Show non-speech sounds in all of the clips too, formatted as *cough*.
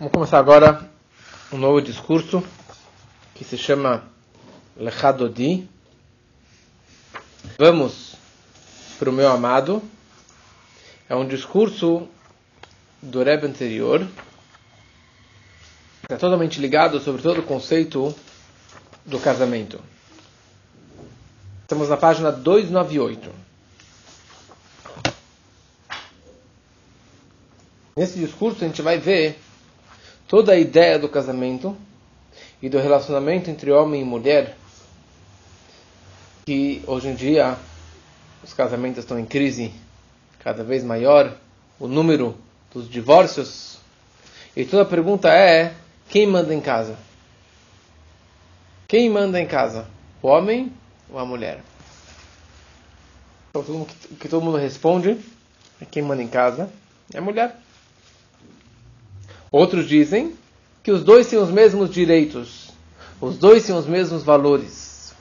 Vamos começar agora um novo discurso que se chama Lechadodi. Vamos para o meu amado. É um discurso do Rebbe anterior. Está totalmente ligado sobre todo o conceito do casamento. Estamos na página 298. Nesse discurso a gente vai ver toda a ideia do casamento e do relacionamento entre homem e mulher, que hoje em dia os casamentos estão em crise cada vez maior, o número dos divórcios. E toda a pergunta é: quem manda em casa? Quem manda em casa? O homem ou a mulher? Então, o que todo mundo responde é quem manda em casa é a mulher. Outros dizem que os dois têm os mesmos direitos, os dois têm os mesmos valores.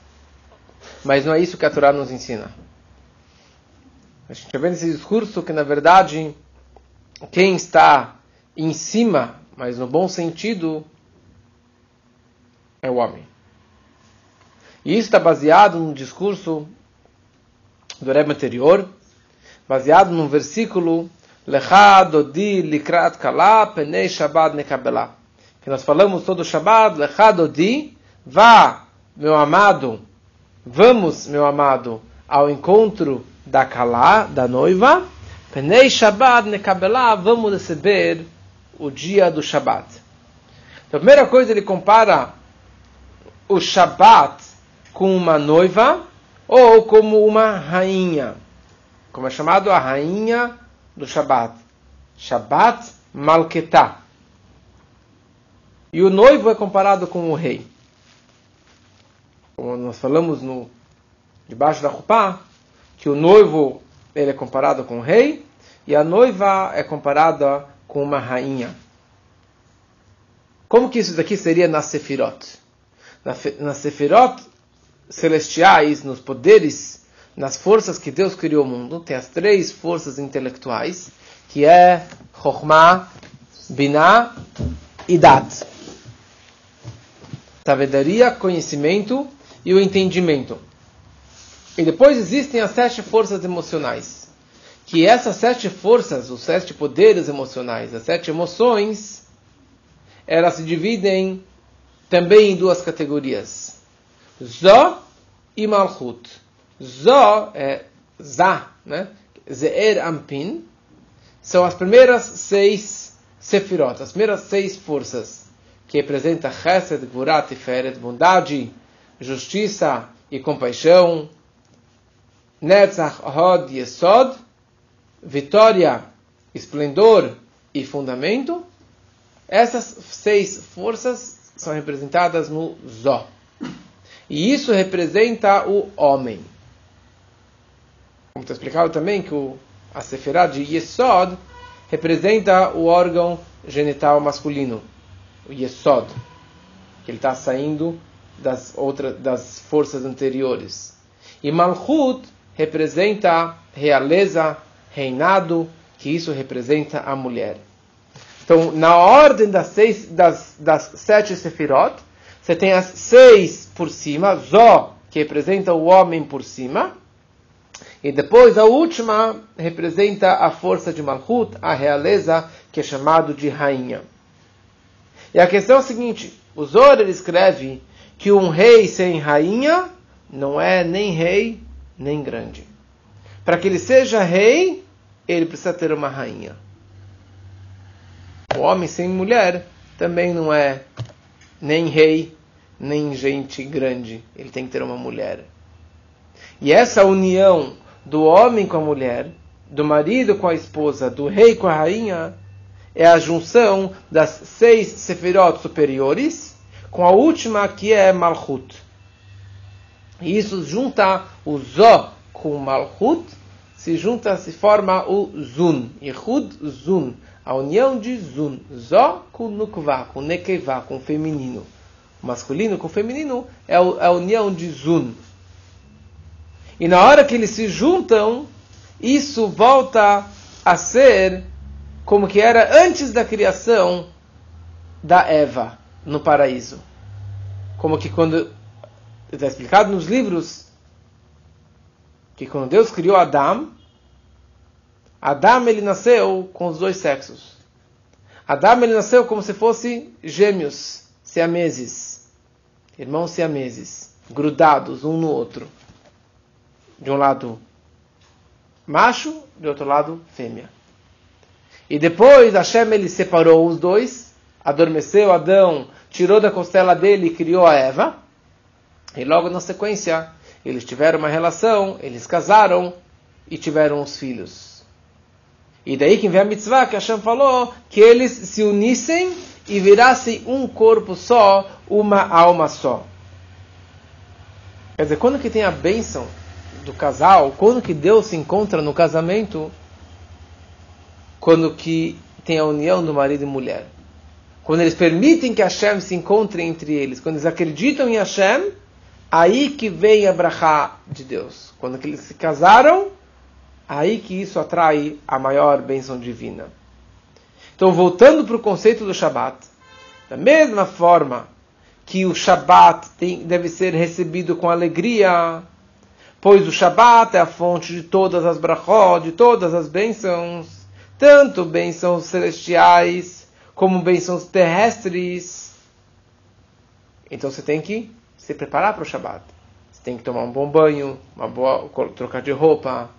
Mas não é isso que a Torá nos ensina. A gente vê nesse discurso que, na verdade, quem está em cima, mas no bom sentido, é o homem. E isso está baseado no discurso do Rebbe anterior, baseado num versículo Lecha dodi likrat kala penei Shabbat nekabela. Que nós falamos todo Shabbat, Lecha dodi, vá, meu amado, vamos, meu amado, ao encontro da Kalá, da noiva, penei Shabbat nekabela, vamos receber o dia do Shabbat. Então, a primeira coisa, ele compara o Shabbat com uma noiva ou como uma rainha, como é chamado a rainha do Shabat. Shabat Malketá. E o noivo é comparado com o rei. Como nós falamos no debaixo da Rupá, que o noivo ele é comparado com o rei e a noiva é comparada com uma rainha. Como que isso daqui seria na Sefirot? Na, na Sefirot celestiais, nos poderes nas forças que Deus criou o mundo, tem as três forças intelectuais, que é Chokhmah, Binah e Dat. Sabedoria, conhecimento e o entendimento. E depois existem as sete forças emocionais. Que essas sete forças, os sete poderes emocionais, as sete emoções, elas se dividem também em duas categorias. Zó e Malchut. Zó é Zá, né? Ze'er Ampin, são as primeiras seis sefirot, as primeiras seis forças, que representam Chesed, Gurat Feret, bondade, justiça e compaixão, Netzach, Hod Esod, vitória, esplendor e fundamento. Essas seis forças são representadas no Zó. E isso representa o homem. Como está explicado também que o, a Seferá de Yesod representa o órgão genital masculino, o Yesod, que ele está saindo das, outras, das forças anteriores. E Malchut representa realeza, reinado, que isso representa a mulher. Então, na ordem das, seis, das, das sete sefirot, você tem as seis por cima, Zó, que representa o homem por cima, e depois a última representa a força de Malchut, a realeza, que é chamado de rainha. E a questão é a seguinte: o Zohar escreve que um rei sem rainha não é nem rei nem grande. Para que ele seja rei, ele precisa ter uma rainha. O homem sem mulher também não é nem rei nem gente grande. Ele tem que ter uma mulher. E essa união do homem com a mulher, do marido com a esposa, do rei com a rainha, é a junção das seis sefirot superiores com a última que é Malchut. E isso junta o Zó com Malchut, se junta, se forma o Zun. Yehud Zun. A união de Zun. Zó com Nukvá, com Nekevá, com feminino. O masculino com o feminino é a união de Zun. E na hora que eles se juntam, isso volta a ser como que era antes da criação da Eva no paraíso. Como que quando está explicado nos livros que quando Deus criou Adão, Adão ele nasceu com os dois sexos. Adão ele nasceu como se fosse gêmeos, siameses, irmãos siameses, grudados um no outro. De um lado macho, de outro lado fêmea. E depois Hashem ele separou os dois, adormeceu Adão, tirou da costela dele e criou a Eva. E logo na sequência, eles tiveram uma relação, eles casaram e tiveram os filhos. E daí que vem a mitzvah que Hashem falou que eles se unissem e virassem um corpo só, uma alma só. Quer dizer, quando que tem a bênção do casal, quando que Deus se encontra no casamento, quando que tem a união do marido e mulher. Quando eles permitem que Hashem se encontre entre eles, quando eles acreditam em Hashem, Aí que vem a brachá de Deus. Quando eles se casaram, aí que isso atrai a maior bênção divina. Então, voltando para o conceito do Shabat, da mesma forma que o Shabat tem, deve ser recebido com alegria, pois o Shabat é a fonte de todas as brachot, de todas as bênçãos, tanto bênçãos celestiais como bênçãos terrestres. Então você tem que se preparar para o Shabat. Você tem que tomar um bom banho, uma boa, trocar de roupa,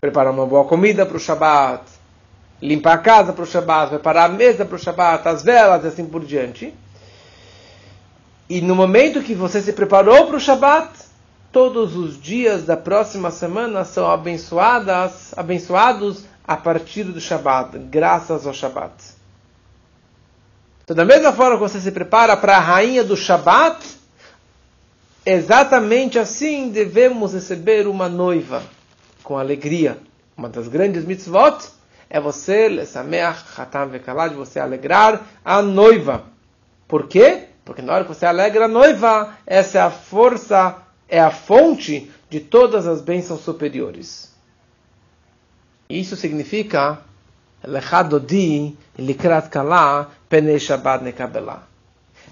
preparar uma boa comida para o Shabat, limpar a casa para o Shabat, preparar a mesa para o Shabat, as velas e assim por diante. E no momento que você se preparou para o Shabat, todos os dias da próxima semana são abençoadas, abençoados a partir do Shabat, graças ao Shabat. Então, da mesma forma que você se prepara para a rainha do Shabat, exatamente assim devemos receber uma noiva com alegria. Uma das grandes mitzvot é você, lesameach, hatam vekalad, você alegrar a noiva. Por quê? Porque na hora que você alegra a noiva, essa é a força, é a fonte de todas as bênçãos superiores. Isso significa Shabbat nekabelá.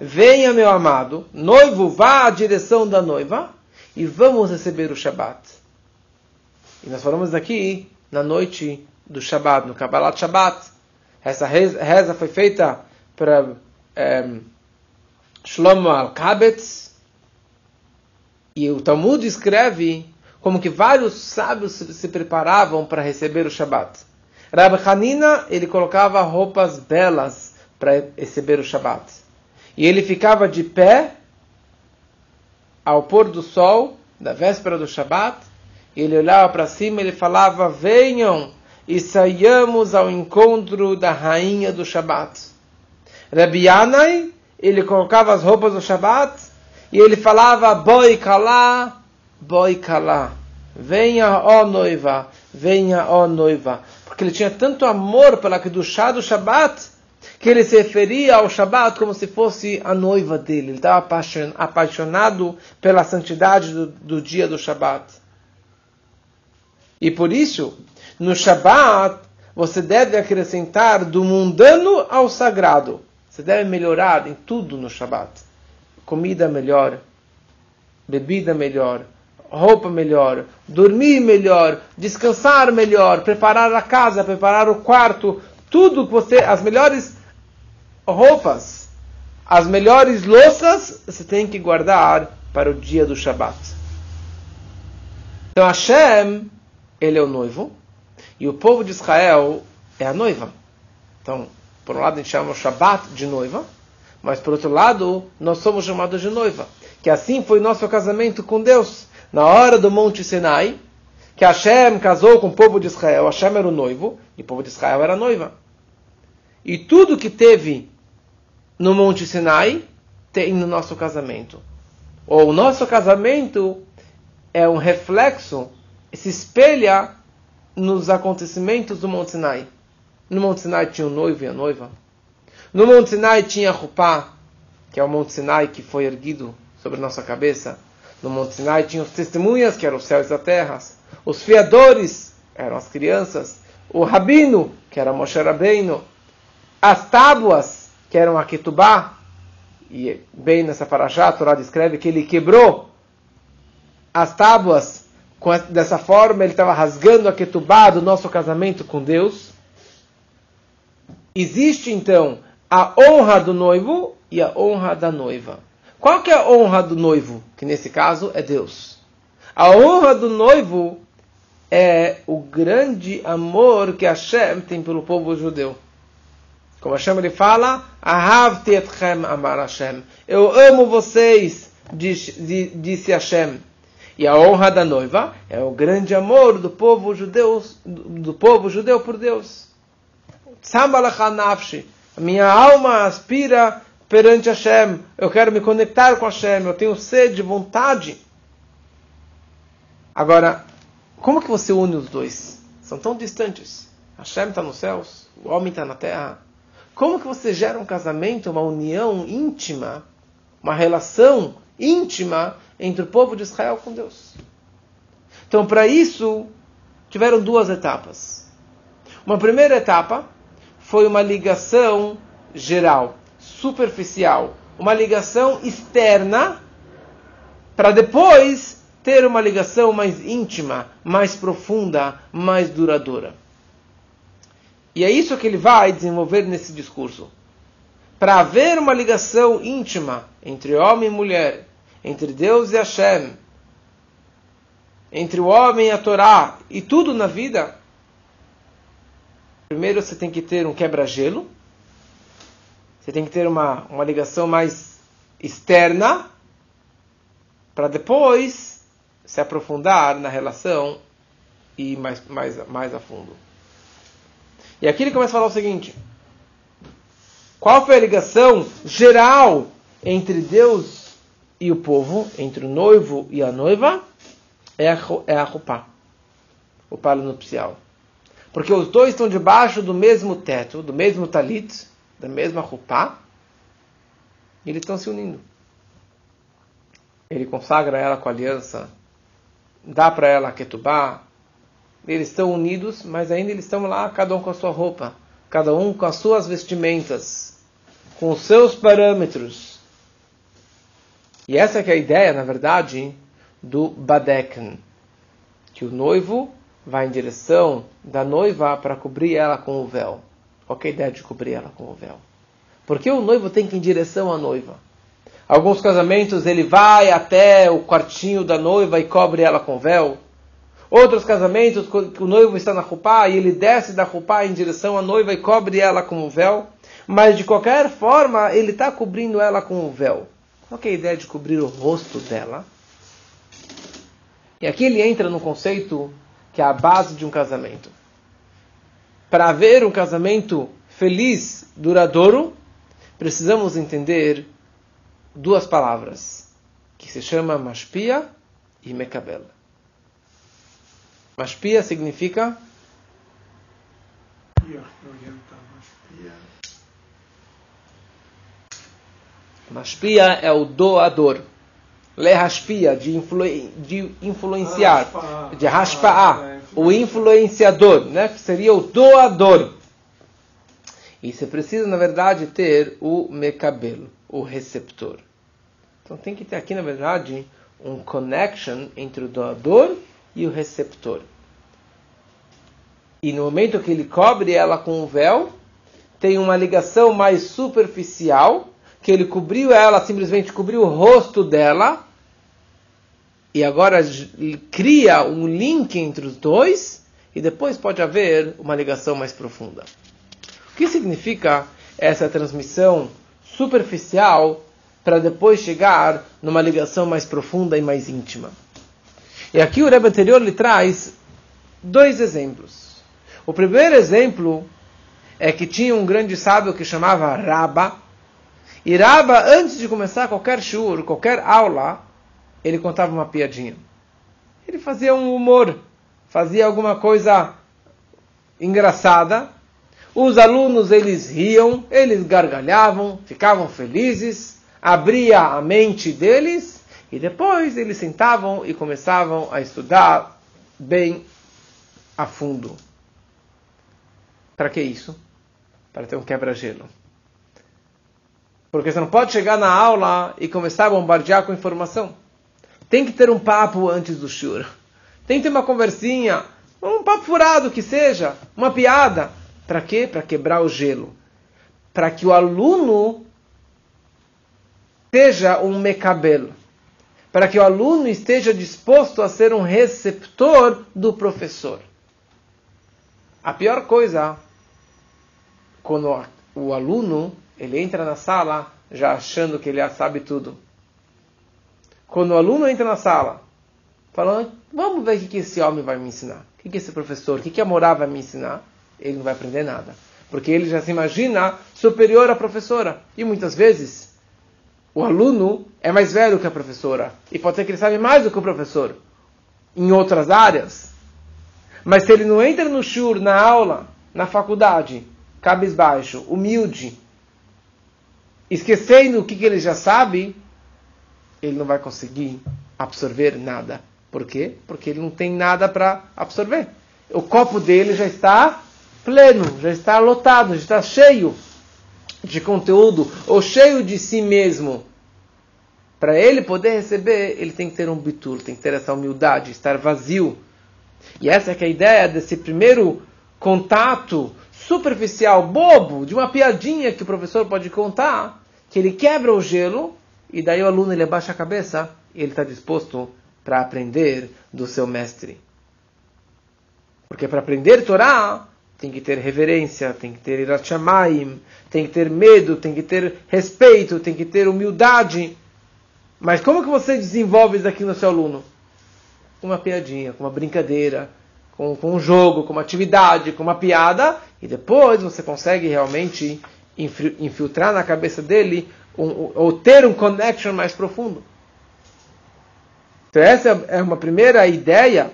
Venha, meu amado, noivo, vá à direção da noiva e vamos receber o Shabat. E nós falamos aqui na noite do Shabat, no Kabbalat Shabat. Essa reza foi feita para um, Shlomo Al-Kabetz. E o Talmud escreve como que vários sábios se preparavam para receber o Shabat. Rabbi Hanina, ele colocava roupas belas para receber o Shabat. E ele ficava de pé ao pôr do sol da véspera do Shabat. Ele olhava para cima e ele falava: Venham e saiamos ao encontro da rainha do Shabat. Rabbi Yanai, ele colocava as roupas do Shabat e ele falava: Boi kalá, boi kalá. Venha, ó noiva, venha, ó noiva porque ele tinha tanto amor pela Kedushá do Shabat, que ele se referia ao Shabat como se fosse a noiva dele. Ele estava apaixonado pela santidade do, do dia do Shabat. E por isso, no Shabat, você deve acrescentar do mundano ao sagrado. Você deve melhorar em tudo no Shabat. Comida melhor, bebida melhor, roupa melhor, dormir melhor, descansar melhor, preparar a casa, preparar o quarto, tudo que você, as melhores roupas, as melhores louças, você tem que guardar para o dia do Shabat. Então Hashem, ele é o noivo, e o povo de Israel é a noiva. Então, por um lado a gente chama o Shabat de noiva, mas por outro lado, nós somos chamados de noiva. Que assim foi nosso casamento com Deus na hora do Monte Sinai, que Hashem casou com o povo de Israel, Hashem era o noivo, e o povo de Israel era a noiva. E tudo que teve no Monte Sinai tem no nosso casamento. Ou o nosso casamento é um reflexo, se espelha nos acontecimentos do Monte Sinai. No Monte Sinai tinha o noivo e a noiva. No Monte Sinai tinha Rupá, que é o Monte Sinai que foi erguido sobre nossa cabeça. No Monte Sinai tinha os testemunhas, que eram os céus e as terras. Os fiadores eram as crianças. O rabino, que era Moshe Rabbeinu. as tábuas, que eram a Ketubá, e bem nessa paraxá, a Torá descreve que ele quebrou as tábuas dessa forma, ele estava rasgando a Ketubá do nosso casamento com Deus. Existe então a honra do noivo e a honra da noiva. Qual que é a honra do noivo? Que nesse caso é Deus. A honra do noivo é o grande amor que Hashem tem pelo povo judeu. Como Hashem ele fala, amar Hashem. Eu amo vocês, disse Hashem. E a honra da noiva é o grande amor do povo judeu, do povo judeu por Deus. A minha alma aspira perante Hashem. Eu quero me conectar com Hashem. Eu tenho sede, vontade. Agora, como que você une os dois? São tão distantes. Hashem está nos céus, o homem está na terra. Como que você gera um casamento, uma união íntima, uma relação íntima entre o povo de Israel com Deus? Então, para isso, tiveram duas etapas. Uma primeira etapa foi uma ligação geral, superficial, uma ligação externa, para depois ter uma ligação mais íntima, mais profunda, mais duradoura. E é isso que ele vai desenvolver nesse discurso. Para haver uma ligação íntima entre homem e mulher, entre Deus e Hashem, entre o homem e a Torá, e tudo na vida, primeiro você tem que ter um quebra-gelo, você tem que ter uma, uma ligação mais externa, para depois se aprofundar na relação e ir mais, mais, mais a fundo. E aqui ele começa a falar o seguinte: qual foi a ligação geral entre Deus e o povo, entre o noivo e a noiva? É a, é a Rupá, o palo nupcial. Porque os dois estão debaixo do mesmo teto, do mesmo talit, da mesma Rupá, e eles estão se unindo. Ele consagra ela com a aliança, dá para ela a Ketubá, eles estão unidos, mas ainda eles estão lá, cada um com a sua roupa, cada um com as suas vestimentas, com os seus parâmetros. E essa é, a ideia, na verdade, do Badeken, que o noivo vai em direção da noiva para cobrir ela com o véu. Qual é a ideia de cobrir ela com o véu? Porque o noivo tem que ir em direção à noiva. Alguns casamentos ele vai até o quartinho da noiva e cobre ela com véu. Outros casamentos, que o noivo está na rupá e ele desce da rupá em direção à noiva e cobre ela com o véu. Mas de qualquer forma, ele está cobrindo ela com o véu. Qual é a ideia de cobrir o rosto dela? E aqui ele entra no conceito que é a base de um casamento. Para haver um casamento feliz, duradouro, precisamos entender duas palavras, que se chama Mashpia e Mekabel. Mashpia significa Mashpia é o doador. Lehashpia, de, influ, de influenciar, de raspa'a, o influenciador, né? que seria o doador. E você precisa, na verdade, ter o mecabelo, o receptor. Então tem que ter aqui, na verdade, um connection entre o doador e o receptor. E no momento que ele cobre ela com o véu, tem uma ligação mais superficial, que ele cobriu ela, simplesmente cobriu o rosto dela, e agora cria um link entre os dois, e depois pode haver uma ligação mais profunda. O que significa essa transmissão superficial para depois chegar numa ligação mais profunda e mais íntima? E aqui o Rebbe anterior lhe traz dois exemplos. O primeiro exemplo é que tinha um grande sábio que chamava Raba. E antes de começar qualquer shur, qualquer aula, ele contava uma piadinha. Ele fazia um humor, fazia alguma coisa engraçada. Os alunos eles riam, eles gargalhavam, ficavam felizes, abria a mente deles e depois eles sentavam e começavam a estudar bem a fundo. Para que isso? para ter um quebra-gelo. Porque você não pode chegar na aula e começar a bombardear com informação. Tem que ter um papo antes do shur. Tem que ter uma conversinha, um papo furado que seja, uma piada. Para quê? Para quebrar o gelo. Para que o aluno seja um mecabelo. Para que o aluno esteja disposto a ser um receptor do professor. A pior coisa, quando o aluno ele entra na sala já achando que ele sabe tudo. Quando o aluno entra na sala, falando, vamos ver o que esse homem vai me ensinar. O que esse professor, o que a Morá vai me ensinar? Ele não vai aprender nada. Porque ele já se imagina superior à professora. E muitas vezes, o aluno é mais velho que a professora. E pode ser que ele sabe mais do que o professor. Em outras áreas. Mas se ele não entra no shur, na aula, na faculdade, cabisbaixo, humilde, esquecendo o que, que ele já sabe, ele não vai conseguir absorver nada. Por quê? Porque ele não tem nada para absorver. O copo dele já está pleno, já está lotado, já está cheio de conteúdo, ou cheio de si mesmo. Para ele poder receber, ele tem que ter um bitur, tem que ter essa humildade, estar vazio. E essa é, é a ideia desse primeiro contato superficial, bobo, de uma piadinha que o professor pode contar, que ele quebra o gelo e daí o aluno ele abaixa a cabeça e ele está disposto para aprender do seu mestre. Porque para aprender Torá tem que ter reverência, tem que ter irachamaim, tem que ter medo, tem que ter respeito, tem que ter humildade. Mas como que você desenvolve isso aqui no seu aluno? Uma piadinha, uma brincadeira, com, com um jogo, com uma atividade, com uma piada, e depois você consegue realmente infiltrar na cabeça dele um, ou ter um connection mais profundo. Então essa é uma primeira ideia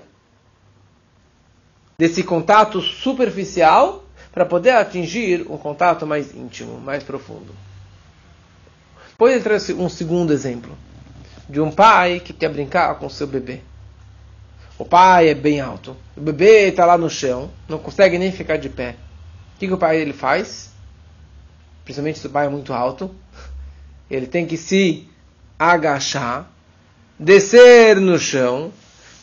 desse contato superficial para poder atingir um contato mais íntimo, mais profundo. Depois ele um segundo exemplo de um pai que quer brincar com seu bebê. O pai é bem alto. O bebê está lá no chão, não consegue nem ficar de pé. O que, que o pai ele faz? Principalmente se o pai é muito alto. *laughs* Ele tem que se agachar, descer no chão,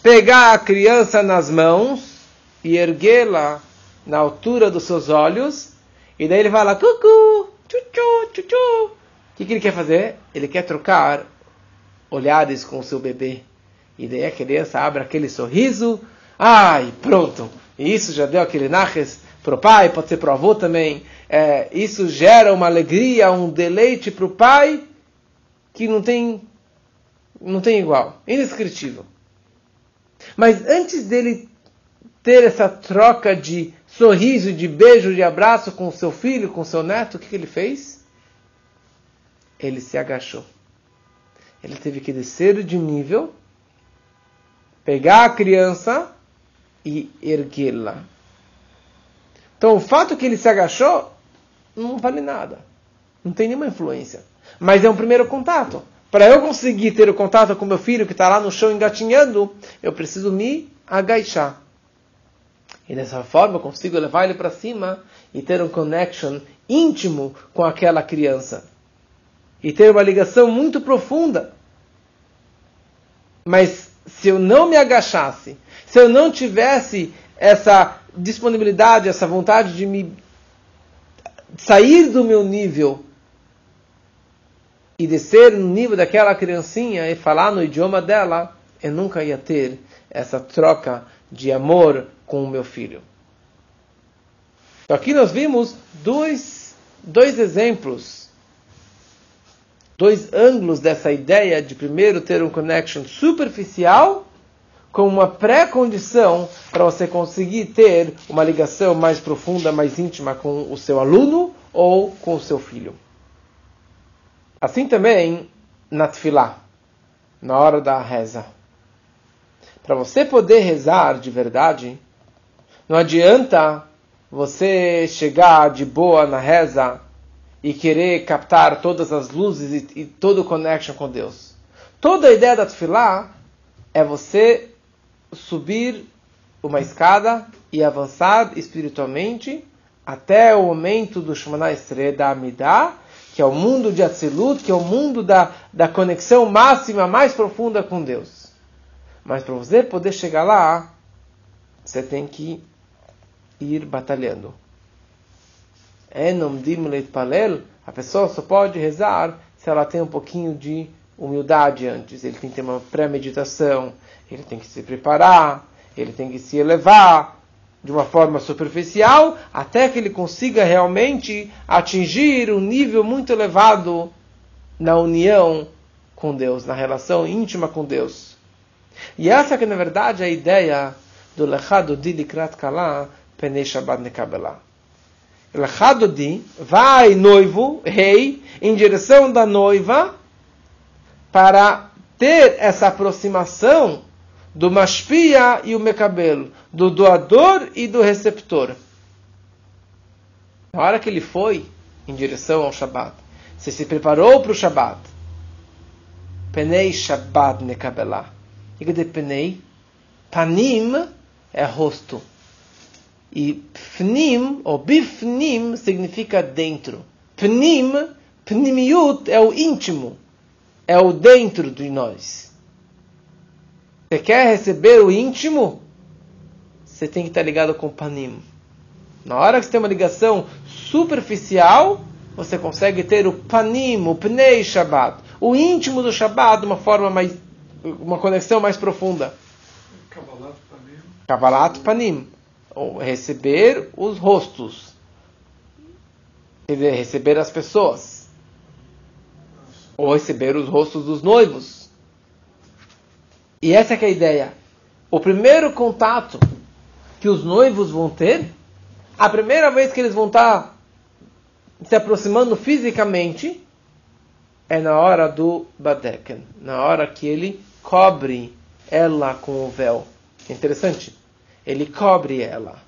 pegar a criança nas mãos e erguê-la na altura dos seus olhos. E daí ele fala, cucu, tchu tchu O que, que ele quer fazer? Ele quer trocar olhares com o seu bebê. E daí a criança abre aquele sorriso. Ai, pronto. E isso já deu aquele narres para o pai, pode ser para o avô também. É, isso gera uma alegria, um deleite para o pai que não tem, não tem igual. Indescritível. Mas antes dele ter essa troca de sorriso, de beijo, de abraço com o seu filho, com o seu neto, o que, que ele fez? Ele se agachou. Ele teve que descer de nível pegar a criança e erguê-la. Então, o fato que ele se agachou não vale nada. Não tem nenhuma influência. Mas é um primeiro contato. Para eu conseguir ter o contato com meu filho que está lá no chão engatinhando, eu preciso me agachar. E dessa forma eu consigo levar ele para cima e ter um connection íntimo com aquela criança. E ter uma ligação muito profunda. Mas se eu não me agachasse, se eu não tivesse essa disponibilidade, essa vontade de me sair do meu nível e descer no nível daquela criancinha e falar no idioma dela, eu nunca ia ter essa troca de amor com o meu filho. Então aqui nós vimos dois, dois exemplos dois ângulos dessa ideia de primeiro ter um connection superficial com uma pré-condição para você conseguir ter uma ligação mais profunda, mais íntima com o seu aluno ou com o seu filho. Assim também na tefilá, na hora da reza. Para você poder rezar de verdade, não adianta você chegar de boa na reza e querer captar todas as luzes e, e todo o connection com Deus. Toda a ideia da Tefilá é você subir uma escada e avançar espiritualmente até o momento do Shemana Estre da Amidah, que é o mundo de Atzilut, que é o mundo da, da conexão máxima, mais profunda com Deus. Mas para você poder chegar lá, você tem que ir batalhando. Enom dim palel, a pessoa só pode rezar se ela tem um pouquinho de humildade antes. Ele tem que ter uma pré-meditação, ele tem que se preparar, ele tem que se elevar de uma forma superficial até que ele consiga realmente atingir um nível muito elevado na união com Deus, na relação íntima com Deus. E essa que na verdade é a ideia do Lechado Di Likrat Kala Penei Shabbat Nekabela. Lechado Di vai noivo, rei, em direção da noiva para ter essa aproximação do mashpia e o mecabelo, do doador e do receptor. Na hora que ele foi em direção ao Shabat, você se preparou para o Shabat. Penei Shabat nekabelá. E que de penei? Panim é rosto. E pnim, ou bifnim, significa dentro. Pnim, pnimiut é o íntimo. É o dentro de nós. Você quer receber o íntimo? Você tem que estar ligado com o panim. Na hora que você tem uma ligação superficial, você consegue ter o panim, o pnei Shabbat, o íntimo do Shabbat de uma forma mais, uma conexão mais profunda. Kavalat Panim. Kavalat panim, ou receber os rostos, quer dizer, receber as pessoas, ou receber os rostos dos noivos. E essa é, é a ideia. O primeiro contato que os noivos vão ter, a primeira vez que eles vão estar se aproximando fisicamente, é na hora do Badeken, na hora que ele cobre ela com o véu. É interessante. Ele cobre ela.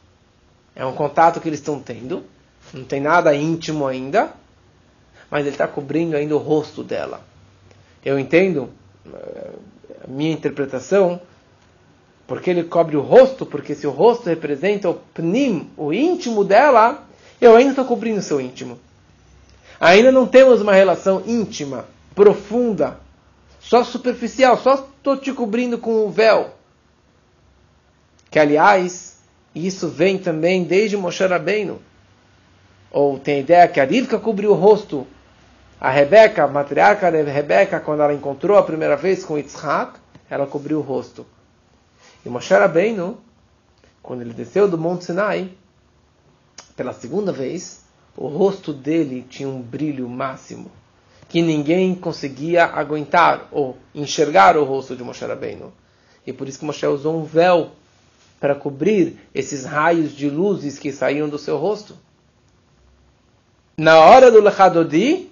É um contato que eles estão tendo. Não tem nada íntimo ainda. Mas ele está cobrindo ainda o rosto dela. Eu entendo eh, minha interpretação, porque ele cobre o rosto, porque se o rosto representa o pnim, o íntimo dela, eu ainda estou cobrindo o seu íntimo. Ainda não temos uma relação íntima, profunda, só superficial, só estou te cobrindo com o véu. Que, aliás, isso vem também desde Moshe Rabbeinu. Ou tem a ideia que a Rivka cobriu o rosto a Rebeca, a matriarca Rebeca, quando ela encontrou a primeira vez com Yitzhak, ela cobriu o rosto. E Moshe Rabbeinu, quando ele desceu do Monte Sinai, pela segunda vez, o rosto dele tinha um brilho máximo, que ninguém conseguia aguentar ou enxergar o rosto de Moshe Rabbeinu. E por isso que Moshe usou um véu para cobrir esses raios de luzes que saíam do seu rosto. Na hora do Lechadodi,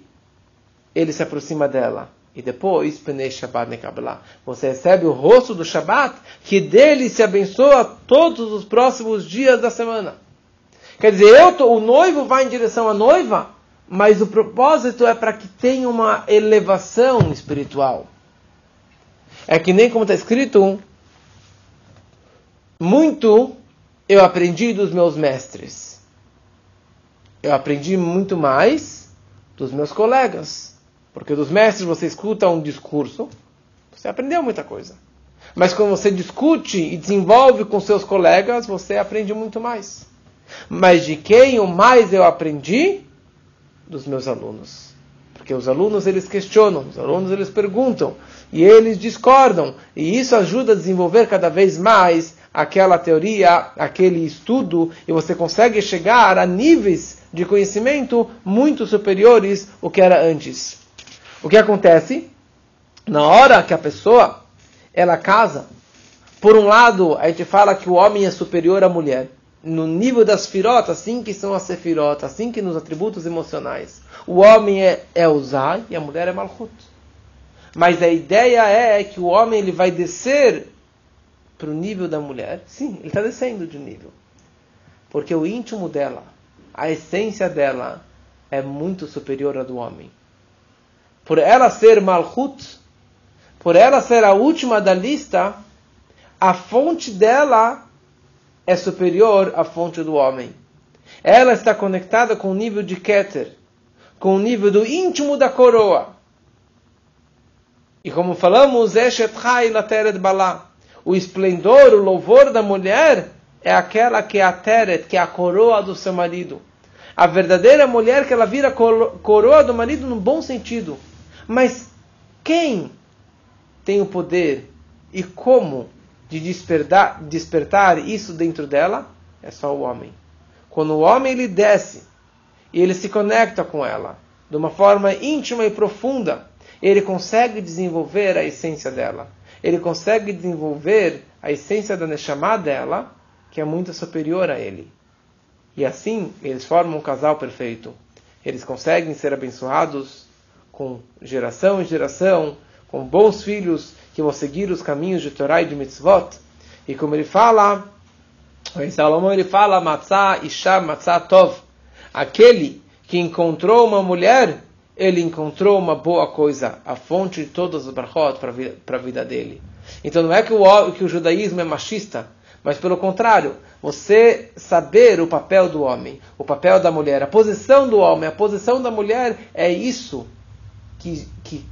ele se aproxima dela. E depois, Penei Shabbat Nekablah. Você recebe o rosto do Shabbat, que dele se abençoa todos os próximos dias da semana. Quer dizer, tô, o noivo vai em direção à noiva, mas o propósito é para que tenha uma elevação espiritual. É que nem como está escrito, muito eu aprendi dos meus mestres. Eu aprendi muito mais dos meus colegas. Porque dos mestres você escuta um discurso, você aprendeu muita coisa. Mas quando você discute e desenvolve com seus colegas, você aprende muito mais. Mas de quem o mais eu aprendi? Dos meus alunos. Porque os alunos eles questionam, os alunos eles perguntam e eles discordam. E isso ajuda a desenvolver cada vez mais aquela teoria, aquele estudo, e você consegue chegar a níveis de conhecimento muito superiores ao que era antes. O que acontece? Na hora que a pessoa ela casa, por um lado, a gente fala que o homem é superior à mulher. No nível das firotas, assim que são as sefirotas, assim que nos atributos emocionais. O homem é, é e a mulher é Malchut. Mas a ideia é que o homem ele vai descer para o nível da mulher. Sim, ele está descendo de nível. Porque o íntimo dela, a essência dela, é muito superior à do homem por ela ser Malchut, por ela ser a última da lista, a fonte dela é superior à fonte do homem. ela está conectada com o nível de Keter, com o nível do íntimo da coroa. E como falamos, Eshet Chai Lateret Balá, o esplendor, o louvor da mulher é aquela que é a Teret, que é a coroa do seu marido. A verdadeira mulher que ela vira coroa do marido no bom sentido. Mas quem tem o poder e como de despertar, despertar isso dentro dela? É só o homem. Quando o homem ele desce e ele se conecta com ela de uma forma íntima e profunda, ele consegue desenvolver a essência dela. Ele consegue desenvolver a essência da Neshama dela, que é muito superior a ele. E assim, eles formam um casal perfeito. Eles conseguem ser abençoados com geração em geração, com bons filhos que vão seguir os caminhos de Torá e de Mitzvot. E como ele fala, em Salomão ele fala, Matzah Isha Matzah Tov. Aquele que encontrou uma mulher ele encontrou uma boa coisa, a fonte de todos os brachot para a vida dele. Então não é que o, que o judaísmo é machista, mas pelo contrário, você saber o papel do homem, o papel da mulher, a posição do homem, a posição da mulher, é isso que, que,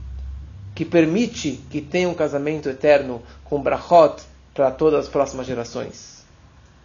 que permite que tenha um casamento eterno com brachot para todas as próximas gerações.